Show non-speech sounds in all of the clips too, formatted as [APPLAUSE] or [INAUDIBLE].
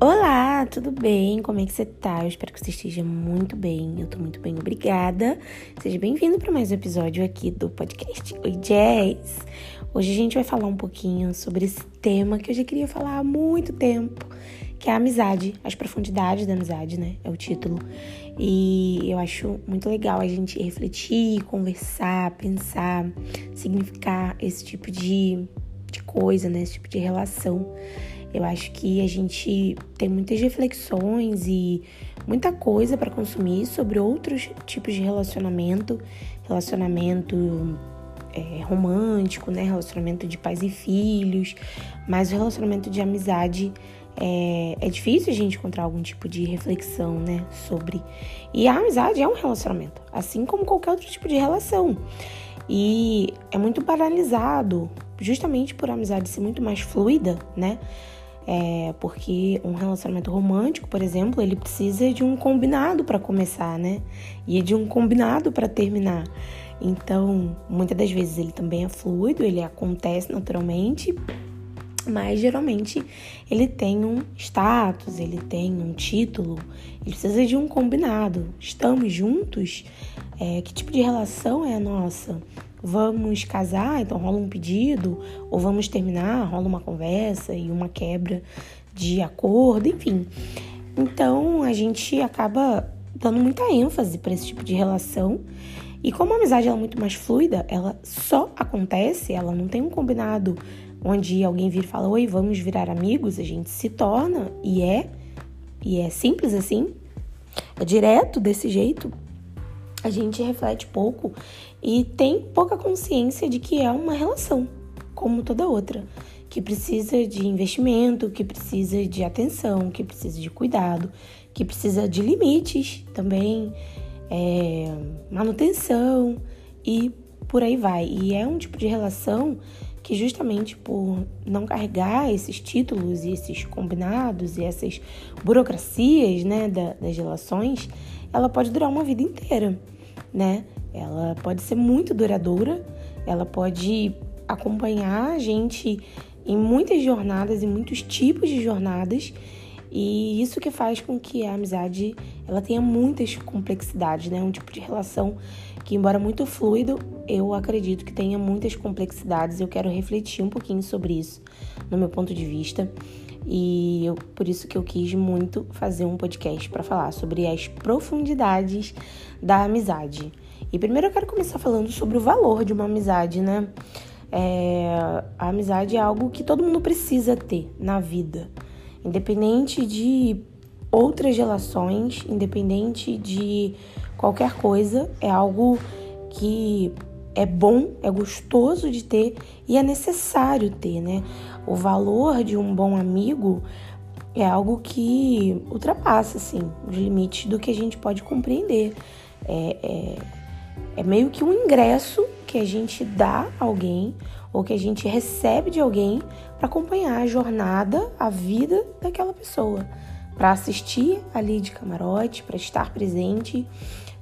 Olá, tudo bem? Como é que você tá? Eu espero que você esteja muito bem. Eu tô muito bem, obrigada. Seja bem-vindo para mais um episódio aqui do podcast Oi Jazz. Hoje a gente vai falar um pouquinho sobre esse tema que eu já queria falar há muito tempo, que é a amizade, as profundidades da amizade, né? É o título. E eu acho muito legal a gente refletir, conversar, pensar, significar esse tipo de, de coisa, né? Esse tipo de relação. Eu acho que a gente tem muitas reflexões e muita coisa para consumir sobre outros tipos de relacionamento, relacionamento é, romântico, né? Relacionamento de pais e filhos, mas o relacionamento de amizade é, é, difícil a gente encontrar algum tipo de reflexão, né, sobre. E a amizade é um relacionamento, assim como qualquer outro tipo de relação. E é muito paralisado, justamente por a amizade ser muito mais fluida, né? É, porque um relacionamento romântico, por exemplo, ele precisa de um combinado para começar, né? E de um combinado para terminar. Então, muitas das vezes ele também é fluido, ele acontece naturalmente, mas geralmente ele tem um status, ele tem um título, ele precisa de um combinado. Estamos juntos? É, que tipo de relação é a nossa? Vamos casar, então rola um pedido, ou vamos terminar, rola uma conversa e uma quebra de acordo, enfim. Então a gente acaba dando muita ênfase para esse tipo de relação. E como a amizade é muito mais fluida, ela só acontece, ela não tem um combinado onde alguém vira e fala: "Oi, vamos virar amigos", a gente se torna e é e é simples assim. É direto desse jeito, a gente reflete pouco e tem pouca consciência de que é uma relação, como toda outra, que precisa de investimento, que precisa de atenção, que precisa de cuidado, que precisa de limites também, é, manutenção e por aí vai. E é um tipo de relação que justamente por não carregar esses títulos e esses combinados e essas burocracias né, das relações, ela pode durar uma vida inteira, né? Ela pode ser muito duradoura, ela pode acompanhar a gente em muitas jornadas, em muitos tipos de jornadas, e isso que faz com que a amizade ela tenha muitas complexidades, né? Um tipo de relação que, embora muito fluido, eu acredito que tenha muitas complexidades. Eu quero refletir um pouquinho sobre isso, no meu ponto de vista. E eu, por isso que eu quis muito fazer um podcast para falar sobre as profundidades da amizade. E primeiro eu quero começar falando sobre o valor de uma amizade, né? É, a amizade é algo que todo mundo precisa ter na vida, independente de outras relações, independente de qualquer coisa, é algo que é bom, é gostoso de ter e é necessário ter, né? O valor de um bom amigo é algo que ultrapassa, assim, os limites do que a gente pode compreender. É, é, é meio que um ingresso que a gente dá a alguém ou que a gente recebe de alguém para acompanhar a jornada, a vida daquela pessoa, para assistir ali de camarote, para estar presente,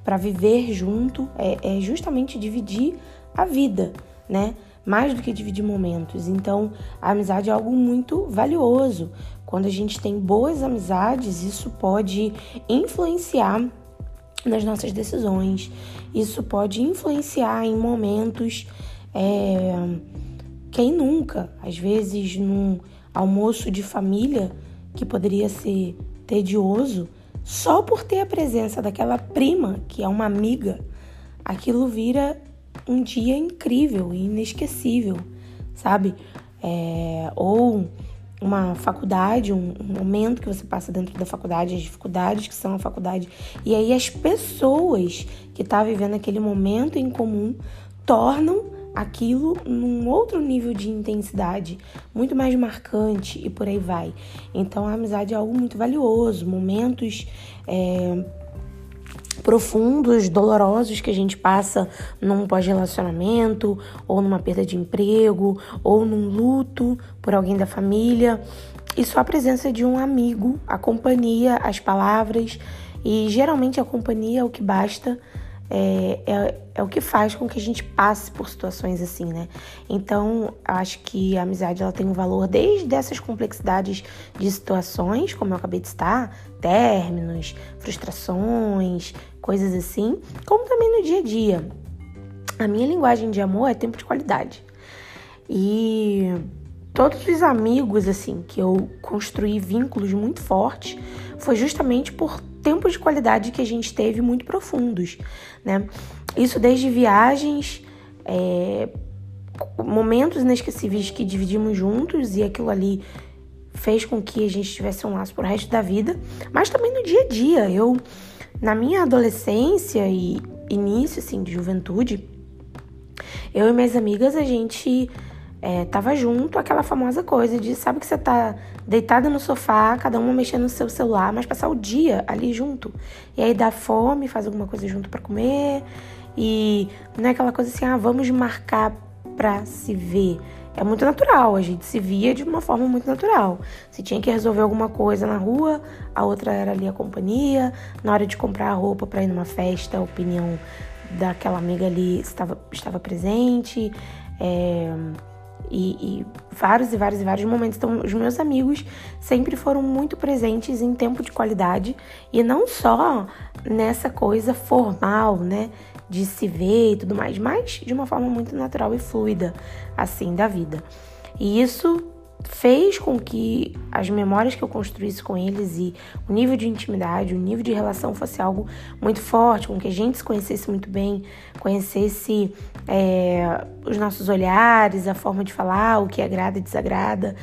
para viver junto, é, é justamente dividir a vida, né? mais do que dividir momentos. Então, a amizade é algo muito valioso. Quando a gente tem boas amizades, isso pode influenciar nas nossas decisões. Isso pode influenciar em momentos. É, quem nunca? Às vezes, num almoço de família que poderia ser tedioso, só por ter a presença daquela prima, que é uma amiga, aquilo vira um dia incrível e inesquecível, sabe? É, ou uma faculdade, um, momento que você passa dentro da faculdade, as dificuldades que são a faculdade, e aí as pessoas que estão tá vivendo aquele momento em comum tornam aquilo num outro nível de intensidade, muito mais marcante e por aí vai. Então a amizade é algo muito valioso, momentos é, profundos, dolorosos que a gente passa num pós-relacionamento, ou numa perda de emprego, ou num luto por alguém da família. E só a presença de um amigo, a companhia, as palavras, e geralmente a companhia é o que basta é, é, é, o que faz com que a gente passe por situações assim, né? Então, acho que a amizade ela tem um valor desde essas complexidades de situações, como eu acabei de estar, términos, frustrações, coisas assim, como também no dia a dia. A minha linguagem de amor é tempo de qualidade. E todos os amigos assim que eu construí vínculos muito fortes foi justamente por tempos de qualidade que a gente teve muito profundos, né? Isso desde viagens, é, momentos inesquecíveis que dividimos juntos e aquilo ali fez com que a gente tivesse um laço pro resto da vida, mas também no dia a dia. Eu, na minha adolescência e início assim de juventude, eu e minhas amigas a gente é, tava junto, aquela famosa coisa de sabe que você tá deitada no sofá, cada uma mexendo no seu celular, mas passar o dia ali junto. E aí dá fome, faz alguma coisa junto para comer. E não é aquela coisa assim, ah, vamos marcar pra se ver. É muito natural, a gente se via de uma forma muito natural. Se tinha que resolver alguma coisa na rua, a outra era ali a companhia. Na hora de comprar a roupa para ir numa festa, a opinião daquela amiga ali estava, estava presente. É, e, e, vários e vários e vários momentos. Então, os meus amigos sempre foram muito presentes em tempo de qualidade e não só nessa coisa formal, né, de se ver e tudo mais, mas de uma forma muito natural e fluida, assim, da vida. E isso fez com que as memórias que eu construísse com eles e o nível de intimidade, o nível de relação fosse algo muito forte, com que a gente se conhecesse muito bem, conhecesse é, os nossos olhares, a forma de falar, o que agrada e desagrada,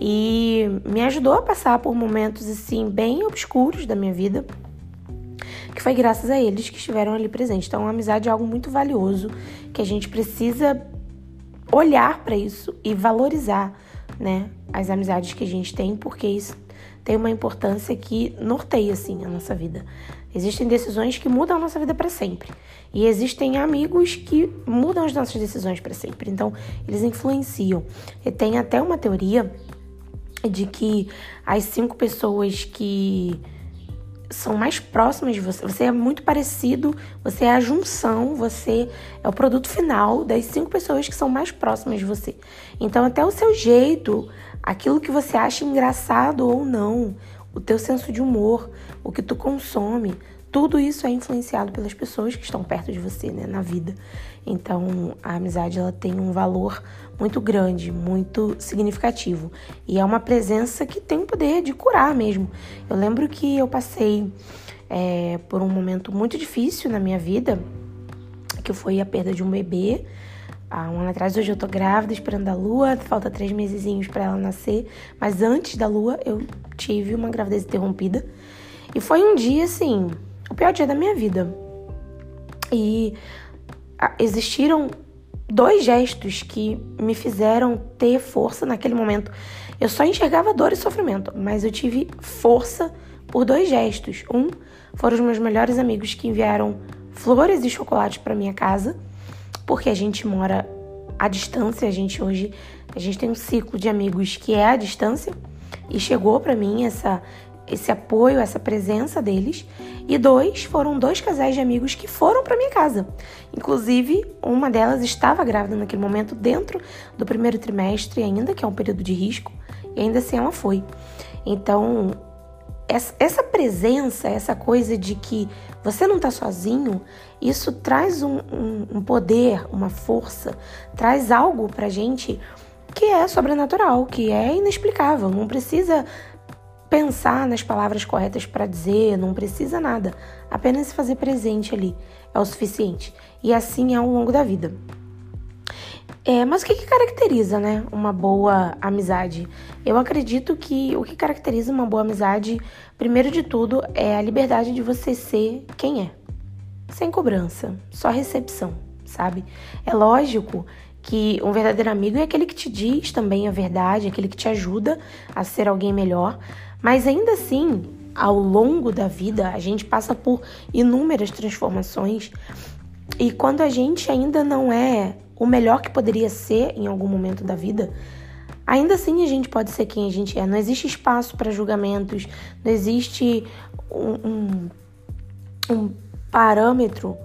e me ajudou a passar por momentos assim bem obscuros da minha vida. Que foi graças a eles que estiveram ali presentes. Então, a amizade é algo muito valioso que a gente precisa olhar para isso e valorizar né, as amizades que a gente tem, porque isso tem uma importância que norteia assim a nossa vida. Existem decisões que mudam a nossa vida para sempre. E existem amigos que mudam as nossas decisões para sempre. Então, eles influenciam. E tem até uma teoria de que as cinco pessoas que são mais próximas de você. Você é muito parecido, você é a junção, você é o produto final das cinco pessoas que são mais próximas de você. Então, até o seu jeito, aquilo que você acha engraçado ou não, o teu senso de humor, o que tu consome, tudo isso é influenciado pelas pessoas que estão perto de você, né, na vida. Então, a amizade ela tem um valor muito grande, muito significativo. E é uma presença que tem o poder de curar mesmo. Eu lembro que eu passei é, por um momento muito difícil na minha vida, que foi a perda de um bebê. Há um ano atrás, hoje eu tô grávida, esperando a lua, falta três mesezinhos para ela nascer. Mas antes da lua, eu tive uma gravidez interrompida. E foi um dia, assim, o pior dia da minha vida. E existiram dois gestos que me fizeram ter força naquele momento. Eu só enxergava dor e sofrimento, mas eu tive força por dois gestos. Um foram os meus melhores amigos que enviaram flores e chocolates para minha casa, porque a gente mora à distância, a gente hoje a gente tem um ciclo de amigos que é à distância e chegou para mim essa esse apoio, essa presença deles. E dois, foram dois casais de amigos que foram para minha casa. Inclusive, uma delas estava grávida naquele momento, dentro do primeiro trimestre ainda, que é um período de risco, e ainda assim ela foi. Então, essa presença, essa coisa de que você não está sozinho, isso traz um, um, um, poder, uma força, traz algo pra gente que é sobrenatural, que é inexplicável. Não precisa pensar nas palavras corretas para dizer, não precisa nada. Apenas se fazer presente ali é o suficiente. E assim é ao longo da vida. É, mas o que, que caracteriza, né, uma boa amizade? Eu acredito que o que caracteriza uma boa amizade, primeiro de tudo, é a liberdade de você ser quem é, sem cobrança, só recepção, sabe? É lógico que um verdadeiro amigo é aquele que te diz também a verdade, aquele que te ajuda a ser alguém melhor, mas ainda assim, ao longo da vida, a gente passa por inúmeras transformações e quando a gente ainda não é o melhor que poderia ser em algum momento da vida, ainda assim a gente pode ser quem a gente é. Não existe espaço para julgamentos, não existe um, um, um parâmetro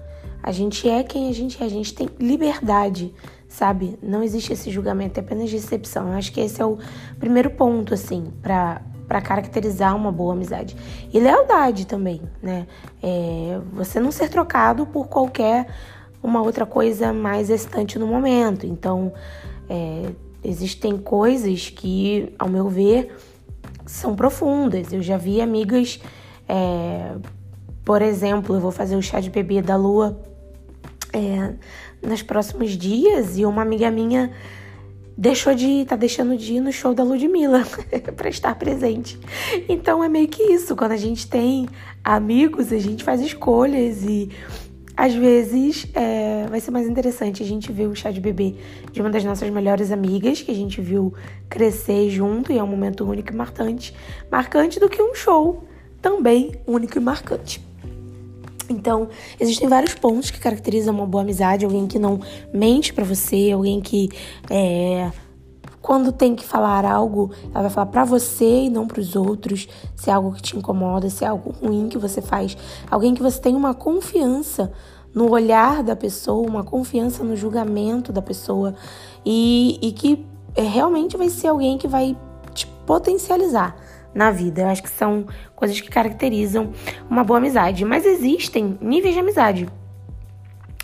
A gente é quem a gente é, a gente tem liberdade, sabe? Não existe esse julgamento, é apenas decepção. Eu acho que esse é o primeiro ponto, assim, para para caracterizar uma boa amizade. E lealdade também, né? É, você não ser trocado por qualquer uma outra coisa mais excitante no momento. Então, é, existem coisas que, ao meu ver, são profundas. Eu já vi amigas, é, por exemplo, eu vou fazer o chá de bebê da lua é, nos próximos dias e uma amiga minha deixou de tá deixando de ir no show da Ludmilla [LAUGHS] para estar presente. Então é meio que isso, quando a gente tem amigos, a gente faz escolhas e às vezes é, vai ser mais interessante a gente ver o chá de bebê de uma das nossas melhores amigas, que a gente viu crescer junto e é um momento único e marcante, marcante do que um show também único e marcante. Então, existem vários pontos que caracterizam uma boa amizade. Alguém que não mente para você, alguém que é, quando tem que falar algo, ela vai falar para você e não para os outros. Se é algo que te incomoda, se é algo ruim que você faz, alguém que você tem uma confiança no olhar da pessoa, uma confiança no julgamento da pessoa e, e que é, realmente vai ser alguém que vai te potencializar na vida. Eu acho que são coisas que caracterizam uma boa amizade. Mas existem níveis de amizade.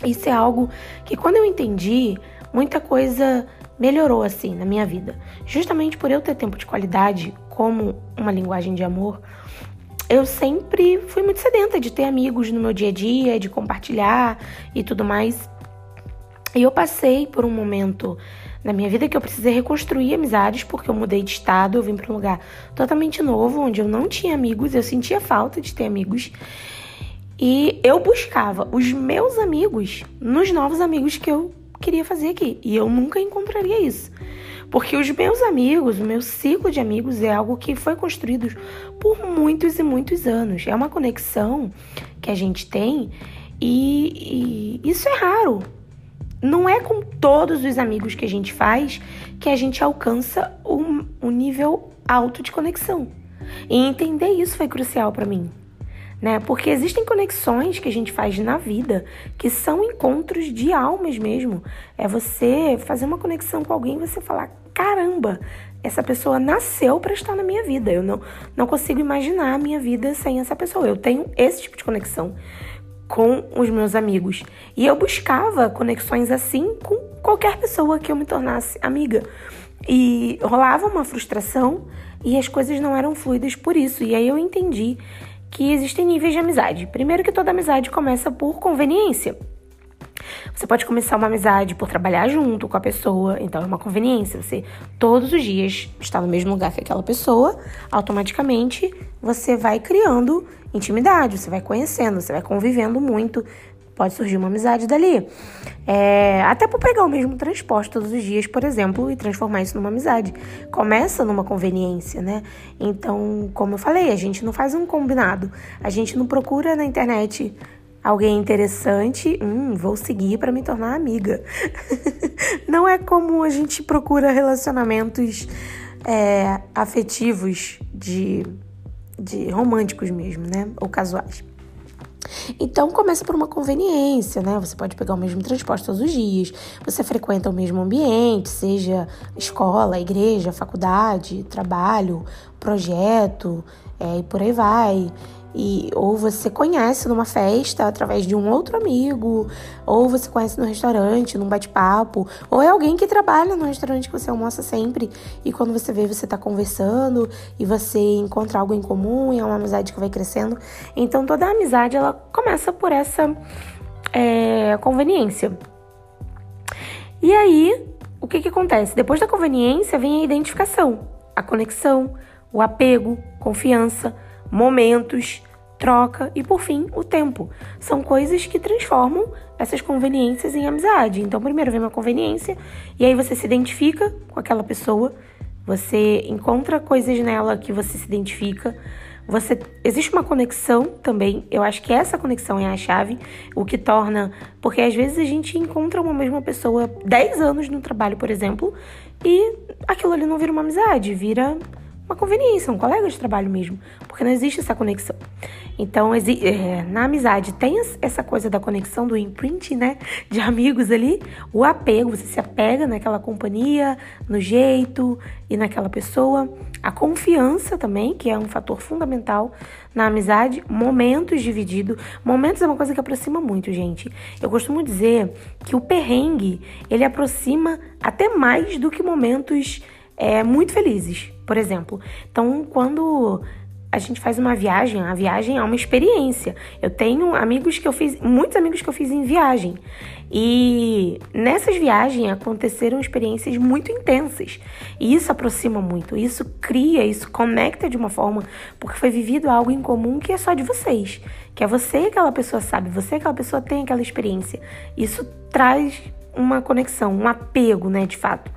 Isso é algo que, quando eu entendi, muita coisa melhorou assim na minha vida. Justamente por eu ter tempo de qualidade como uma linguagem de amor, eu sempre fui muito sedenta de ter amigos no meu dia a dia, de compartilhar e tudo mais. E eu passei por um momento na minha vida que eu precisei reconstruir amizades porque eu mudei de estado, eu vim para um lugar totalmente novo, onde eu não tinha amigos, eu sentia falta de ter amigos. E eu buscava os meus amigos nos novos amigos que eu queria fazer aqui. E eu nunca encontraria isso. Porque os meus amigos, o meu ciclo de amigos é algo que foi construído por muitos e muitos anos. É uma conexão que a gente tem e, e isso é raro não é com todos os amigos que a gente faz que a gente alcança um, um nível alto de conexão. E entender isso foi crucial para mim. Né? Porque existem conexões que a gente faz na vida que são encontros de almas mesmo. É você fazer uma conexão com alguém e você falar: caramba, essa pessoa nasceu para estar na minha vida. Eu não, não consigo imaginar a minha vida sem essa pessoa. Eu tenho esse tipo de conexão com os meus amigos. E eu buscava conexões assim com qualquer pessoa que eu me tornasse amiga. E rolava uma frustração e as coisas não eram fluidas por isso. E aí eu entendi que existem níveis de amizade. Primeiro que toda amizade começa por conveniência. Você pode começar uma amizade por trabalhar junto com a pessoa, então é uma conveniência. Você todos os dias está no mesmo lugar que aquela pessoa, automaticamente você vai criando intimidade, você vai conhecendo, você vai convivendo muito. Pode surgir uma amizade dali. É, até por pegar o mesmo transporte todos os dias, por exemplo, e transformar isso numa amizade. Começa numa conveniência, né? Então, como eu falei, a gente não faz um combinado. A gente não procura na internet alguém interessante, hum, vou seguir para me tornar amiga. [LAUGHS] Não é como a gente procura relacionamentos é, afetivos de, de românticos mesmo, né? Ou casuais. Então começa por uma conveniência, né? Você pode pegar o mesmo transporte todos os dias, você frequenta o mesmo ambiente, seja escola, igreja, faculdade, trabalho, projeto, é, e por aí vai e ou você conhece numa festa através de um outro amigo, ou você conhece no restaurante, num bate-papo, ou é alguém que trabalha no restaurante que você almoça sempre e quando você vê você tá conversando e você encontra algo em comum e é uma amizade que vai crescendo. Então toda amizade ela começa por essa é, conveniência. E aí, o que que acontece? Depois da conveniência vem a identificação, a conexão, o apego, confiança momentos, troca e, por fim, o tempo. São coisas que transformam essas conveniências em amizade. Então, primeiro vem uma conveniência e aí você se identifica com aquela pessoa, você encontra coisas nela que você se identifica. Você existe uma conexão também. Eu acho que essa conexão é a chave, o que torna, porque às vezes a gente encontra uma mesma pessoa 10 anos no trabalho, por exemplo, e aquilo ali não vira uma amizade, vira uma conveniência, um colega de trabalho mesmo, porque não existe essa conexão. Então, é, na amizade tem essa coisa da conexão do imprint, né? De amigos ali, o apego, você se apega naquela companhia, no jeito e naquela pessoa. A confiança também, que é um fator fundamental na amizade. Momentos divididos. Momentos é uma coisa que aproxima muito, gente. Eu costumo dizer que o perrengue, ele aproxima até mais do que momentos é, muito felizes, por exemplo. Então, quando a gente faz uma viagem, a viagem é uma experiência. Eu tenho amigos que eu fiz, muitos amigos que eu fiz em viagem. E nessas viagens aconteceram experiências muito intensas. E isso aproxima muito, isso cria, isso conecta de uma forma, porque foi vivido algo em comum que é só de vocês. Que é você e aquela pessoa sabe, você e aquela pessoa tem aquela experiência. Isso traz uma conexão, um apego, né, de fato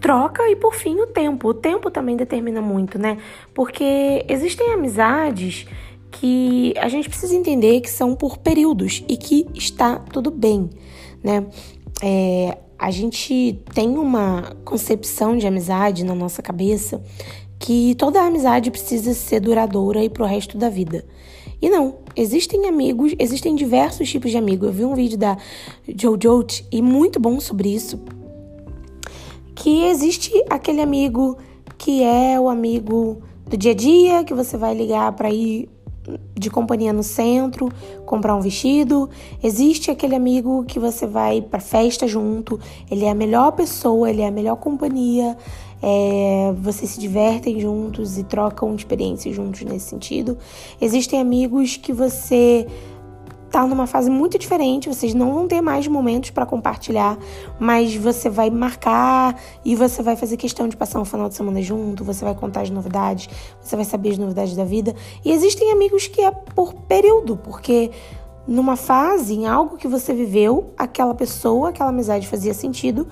troca e por fim o tempo. O tempo também determina muito, né? Porque existem amizades que a gente precisa entender que são por períodos e que está tudo bem, né? É, a gente tem uma concepção de amizade na nossa cabeça que toda amizade precisa ser duradoura e pro resto da vida. E não, existem amigos, existem diversos tipos de amigos. Eu vi um vídeo da Jojo e muito bom sobre isso, que existe aquele amigo que é o amigo do dia a dia, que você vai ligar para ir de companhia no centro, comprar um vestido. Existe aquele amigo que você vai para festa junto, ele é a melhor pessoa, ele é a melhor companhia. É, vocês se divertem juntos e trocam experiências juntos nesse sentido. Existem amigos que você tá numa fase muito diferente, vocês não vão ter mais momentos para compartilhar, mas você vai marcar e você vai fazer questão de passar um final de semana junto, você vai contar as novidades, você vai saber as novidades da vida. E existem amigos que é por período, porque numa fase, em algo que você viveu, aquela pessoa, aquela amizade fazia sentido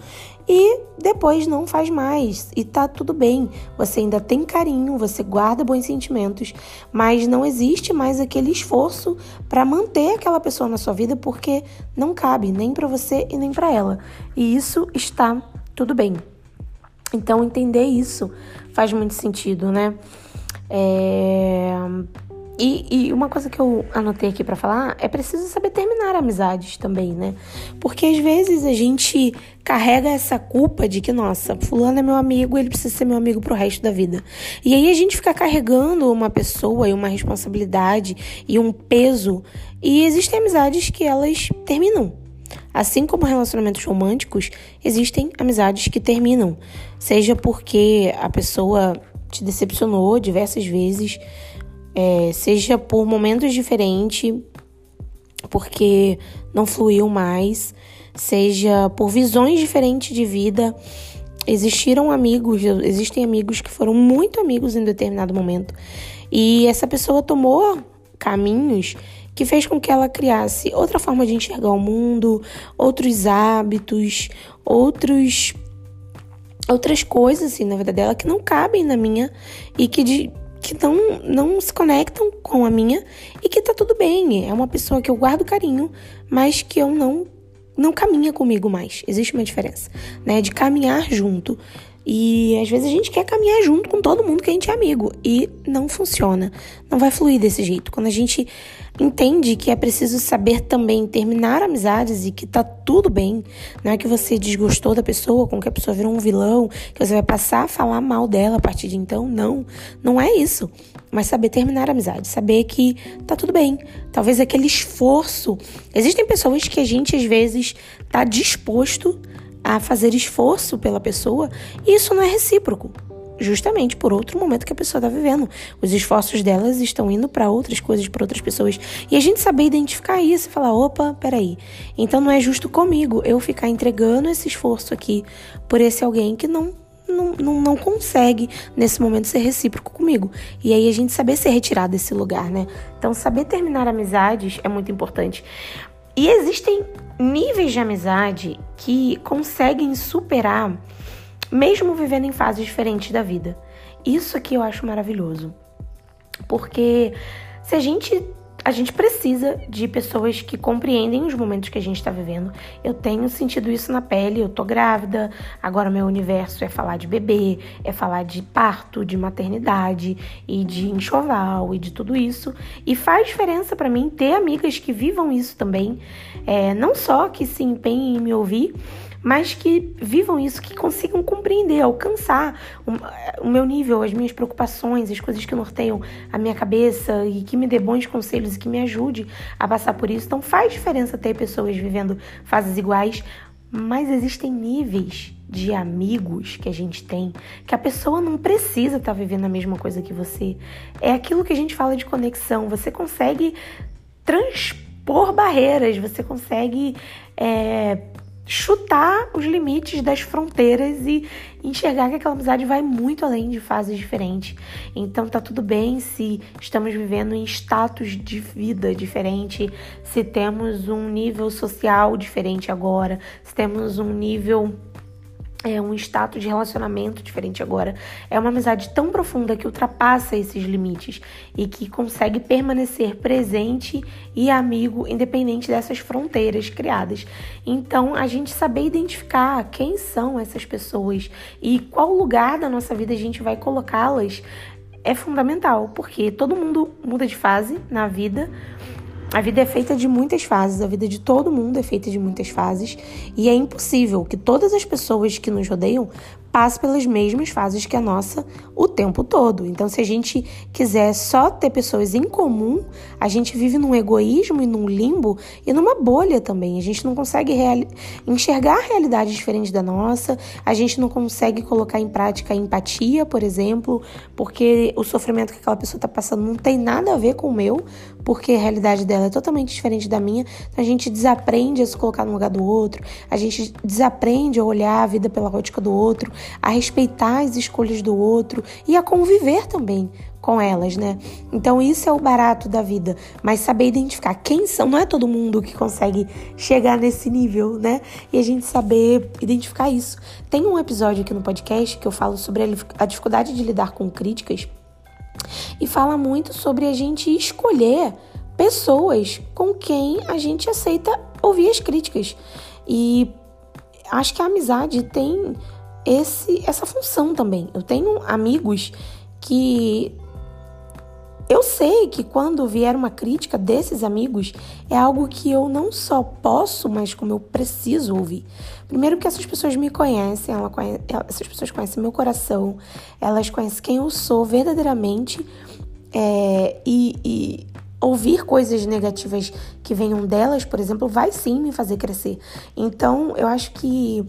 e depois não faz mais e tá tudo bem. Você ainda tem carinho, você guarda bons sentimentos, mas não existe mais aquele esforço para manter aquela pessoa na sua vida porque não cabe nem para você e nem para ela. E isso está tudo bem. Então entender isso faz muito sentido, né? É... E, e, uma coisa que eu anotei aqui para falar é preciso saber terminar amizades também, né? Porque às vezes a gente carrega essa culpa de que, nossa, fulano é meu amigo, ele precisa ser meu amigo pro resto da vida. E aí a gente fica carregando uma pessoa e uma responsabilidade e um peso. E existem amizades que elas terminam. Assim como relacionamentos românticos, existem amizades que terminam. Seja porque a pessoa te decepcionou diversas vezes é, seja por momentos diferentes, porque não fluiu mais, seja por visões diferentes de vida. Existiram amigos, existem amigos que foram muito amigos em determinado momento, e essa pessoa tomou caminhos que fez com que ela criasse outra forma de enxergar o mundo, outros hábitos, outros outras coisas assim na vida dela que não cabem na minha e que de, que não, não se conectam com a minha e que tá tudo bem. É uma pessoa que eu guardo carinho, mas que eu não não caminha comigo mais. Existe uma diferença, né? De caminhar junto. E às vezes a gente quer caminhar junto com todo mundo que a gente é amigo e não funciona. Não vai fluir desse jeito. Quando a gente entende que é preciso saber também terminar amizades e que tá tudo bem. Não é que você desgostou da pessoa, com que a pessoa virou um vilão, que você vai passar a falar mal dela a partir de então. Não, não é isso. Mas saber terminar amizade, saber que tá tudo bem. Talvez aquele esforço. Existem pessoas que a gente às vezes tá disposto a fazer esforço pela pessoa e isso não é recíproco justamente por outro momento que a pessoa está vivendo. Os esforços delas estão indo para outras coisas, para outras pessoas. E a gente saber identificar isso e falar: opa, peraí, então não é justo comigo eu ficar entregando esse esforço aqui por esse alguém que não. Não, não, não consegue nesse momento ser recíproco comigo. E aí a gente saber ser retirado desse lugar, né? Então, saber terminar amizades é muito importante. E existem níveis de amizade que conseguem superar mesmo vivendo em fases diferentes da vida. Isso aqui eu acho maravilhoso. Porque se a gente a gente precisa de pessoas que compreendem os momentos que a gente está vivendo. Eu tenho sentido isso na pele, eu tô grávida, agora meu universo é falar de bebê, é falar de parto, de maternidade e de enxoval e de tudo isso. E faz diferença para mim ter amigas que vivam isso também, é, não só que se empenhem em me ouvir, mas que vivam isso, que consigam compreender, alcançar o, meu nível, as minhas preocupações, as coisas que norteiam a minha cabeça e que me dê bons conselhos e que me ajude a passar por isso. Então faz diferença ter pessoas vivendo fases iguais, mas existem níveis de amigos que a gente tem que a pessoa não precisa estar tá vivendo a mesma coisa que você. É aquilo que a gente fala de conexão. Você consegue transpor barreiras, você consegue é, chutar os limites das fronteiras e enxergar que aquela amizade vai muito além de fases diferentes. Então tá tudo bem se estamos vivendo em status de vida diferente, se temos um nível social diferente agora, se temos um nível é um status de relacionamento diferente agora. É uma amizade tão profunda que ultrapassa esses limites e que consegue permanecer presente e amigo independente dessas fronteiras criadas. Então, a gente saber identificar quem são essas pessoas e qual lugar da nossa vida a gente vai colocá-las é fundamental, porque todo mundo muda de fase na vida. A vida é feita de muitas fases, a vida de todo mundo é feita de muitas fases, e é impossível que todas as pessoas que nos rodeiam passe pelas mesmas fases que a nossa o tempo todo. Então, se a gente quiser só ter pessoas em comum, a gente vive num egoísmo e num limbo e numa bolha também. A gente não consegue enxergar realidades diferentes da nossa, a gente não consegue colocar em prática a empatia, por exemplo, porque o sofrimento que aquela pessoa está passando não tem nada a ver com o meu, porque a realidade dela é totalmente diferente da minha. Então, a gente desaprende a se colocar no lugar do outro, a gente desaprende a olhar a vida pela ótica do outro, a respeitar as escolhas do outro e a conviver também com elas, né? Então isso é o barato da vida, mas saber identificar quem são, não é todo mundo que consegue chegar nesse nível, né? E a gente saber identificar isso. Tem um episódio aqui no podcast que eu falo sobre a dificuldade de lidar com críticas e fala muito sobre a gente escolher pessoas com quem a gente aceita ouvir as críticas. E acho que a amizade tem esse essa função também. Eu tenho amigos que eu sei que quando vier uma crítica desses amigos, é algo que eu não só posso, mas como eu preciso ouvir. Primeiro que essas pessoas me conhecem, ela conhece, essas pessoas conhecem meu coração, elas conhecem quem eu sou verdadeiramente é, e, e ouvir coisas negativas que venham delas, por exemplo, vai sim me fazer crescer. Então, eu acho que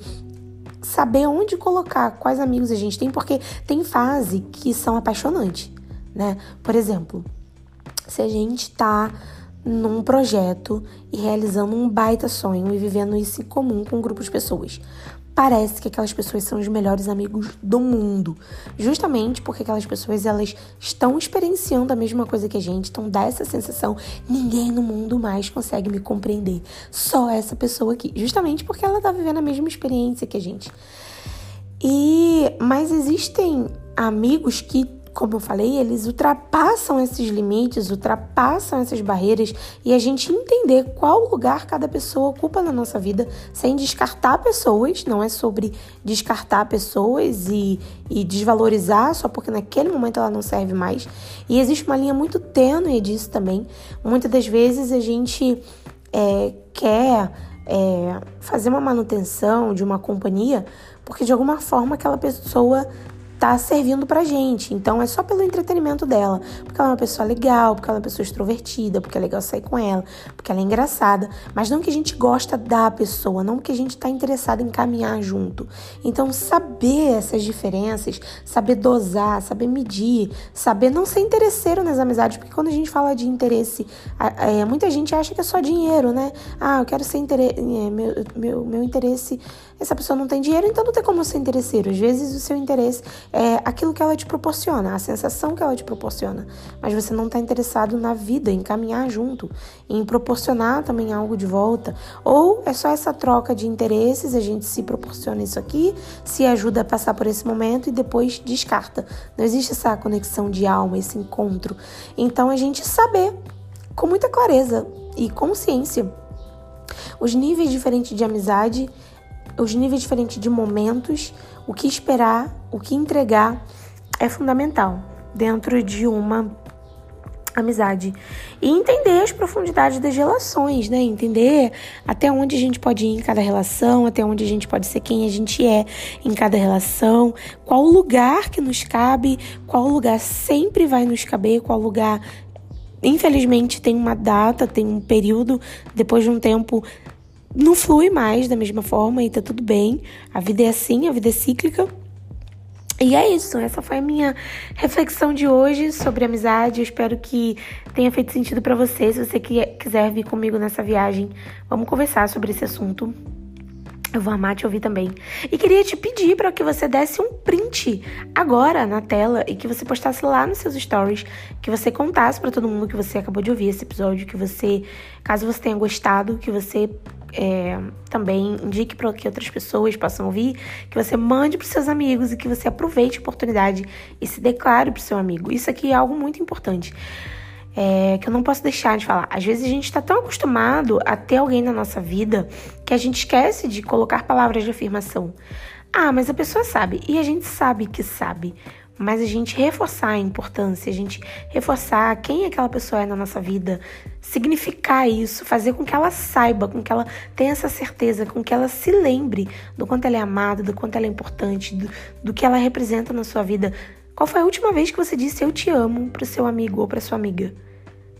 saber onde colocar, quais amigos a gente tem, porque tem fase que são apaixonantes, né? Por exemplo, se a gente tá num projeto e realizando um baita sonho e vivendo isso em comum com um grupo de pessoas parece que aquelas pessoas são os melhores amigos do mundo. Justamente porque aquelas pessoas elas estão experienciando a mesma coisa que a gente, então dá essa sensação, ninguém no mundo mais consegue me compreender. Só essa pessoa aqui, justamente porque ela tá vivendo a mesma experiência que a gente. E mas existem amigos que como eu falei, eles ultrapassam esses limites, ultrapassam essas barreiras e a gente entender qual lugar cada pessoa ocupa na nossa vida sem descartar pessoas, não é sobre descartar pessoas e, e desvalorizar só porque naquele momento ela não serve mais. E existe uma linha muito tênue disso também. Muitas das vezes a gente é, quer é, fazer uma manutenção de uma companhia porque de alguma forma aquela pessoa tá servindo pra gente. Então é só pelo entretenimento dela. Porque ela é uma pessoa legal, porque ela é uma pessoa extrovertida, porque é legal sair com ela, porque ela é engraçada. Mas não que a gente gosta da pessoa, não que a gente tá interessado em caminhar junto. Então saber essas diferenças, saber dosar, saber medir, saber não ser interesseiro nas amizades. Porque quando a gente fala de interesse, é, muita gente acha que é só dinheiro, né? Ah, eu quero ser interesse. É, meu, meu, meu interesse essa pessoa não tem dinheiro, então não tem como ser interesseiro. Às vezes o seu interesse é aquilo que ela te proporciona, a sensação que ela te proporciona. Mas você não está interessado na vida, em caminhar junto, em proporcionar também algo de volta. Ou é só essa troca de interesses, a gente se proporciona isso aqui, se ajuda a passar por esse momento e depois descarta. Não existe essa conexão de alma, esse encontro. Então a gente saber com muita clareza e consciência os níveis diferentes de amizade, os níveis diferentes de momentos, o que esperar, o que entregar é fundamental dentro de uma amizade. E entender as profundidades das relações, né? Entender até onde a gente pode ir em cada relação, até onde a gente pode ser quem a gente é em cada relação, qual lugar que nos cabe, qual lugar sempre vai nos caber, qual lugar infelizmente tem uma data, tem um período, depois de um tempo não flui mais da mesma forma e tá tudo bem. A vida é assim, a vida é cíclica. E é isso, essa foi a minha reflexão de hoje sobre amizade. Eu espero que tenha feito sentido para você. Se você quiser vir comigo nessa viagem, vamos conversar sobre esse assunto. Eu vou amar te ouvir também. E queria te pedir para que você desse um print agora na tela e que você postasse lá nos seus stories, que você contasse para todo mundo que você acabou de ouvir esse episódio, que você, caso você tenha gostado, que você é, também indique para que outras pessoas possam ouvir, que você mande para seus amigos e que você aproveite a oportunidade e se declare para seu amigo. Isso aqui é algo muito importante. É, que eu não posso deixar de falar. Às vezes a gente está tão acostumado a ter alguém na nossa vida que a gente esquece de colocar palavras de afirmação. Ah, mas a pessoa sabe. E a gente sabe que sabe mas a gente reforçar a importância, a gente reforçar quem aquela pessoa é na nossa vida, significar isso, fazer com que ela saiba, com que ela tenha essa certeza, com que ela se lembre do quanto ela é amada, do quanto ela é importante, do, do que ela representa na sua vida. Qual foi a última vez que você disse eu te amo para seu amigo ou para sua amiga?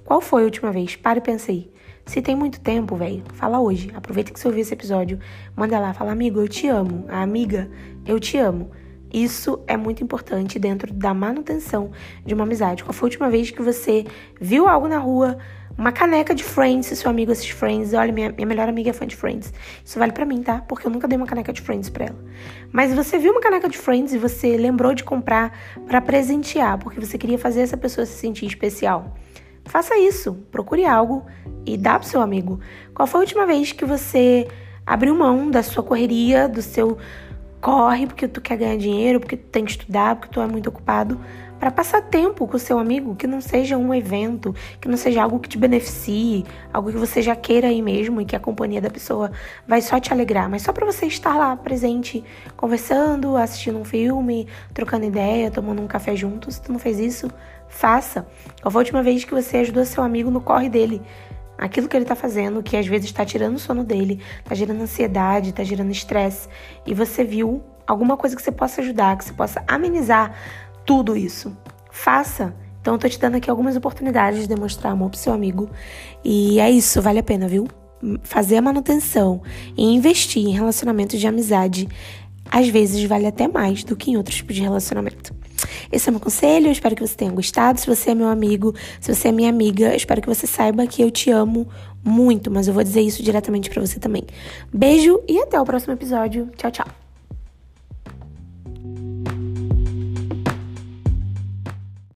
Qual foi a última vez? Pare e pense aí. Se tem muito tempo, velho, fala hoje. Aproveita que você ouviu esse episódio, manda lá, fala amigo, eu te amo. A amiga, eu te amo. Isso é muito importante dentro da manutenção de uma amizade. Qual foi a última vez que você viu algo na rua, uma caneca de Friends, se seu amigo assiste Friends, olha, minha, minha melhor amiga é fã de Friends. Isso vale para mim, tá? Porque eu nunca dei uma caneca de Friends pra ela. Mas você viu uma caneca de Friends e você lembrou de comprar para presentear, porque você queria fazer essa pessoa se sentir especial. Faça isso, procure algo e dá pro seu amigo. Qual foi a última vez que você abriu mão da sua correria, do seu corre porque tu quer ganhar dinheiro, porque tu tem que estudar, porque tu é muito ocupado, para passar tempo com o seu amigo, que não seja um evento, que não seja algo que te beneficie, algo que você já queira aí mesmo e que a companhia da pessoa vai só te alegrar, mas só para você estar lá presente, conversando, assistindo um filme, trocando ideia, tomando um café juntos. Se tu não fez isso, faça. Qual foi a última vez que você ajudou seu amigo no corre dele? Aquilo que ele tá fazendo, que às vezes está tirando o sono dele, tá gerando ansiedade, tá gerando estresse, e você viu alguma coisa que você possa ajudar, que você possa amenizar tudo isso. Faça. Então eu tô te dando aqui algumas oportunidades de demonstrar amor pro seu amigo. E é isso, vale a pena, viu? Fazer a manutenção e investir em relacionamentos de amizade às vezes vale até mais do que em outros tipos de relacionamento. Esse é meu conselho, eu espero que você tenha gostado. Se você é meu amigo, se você é minha amiga, espero que você saiba que eu te amo muito, mas eu vou dizer isso diretamente para você também. Beijo e até o próximo episódio. Tchau, tchau.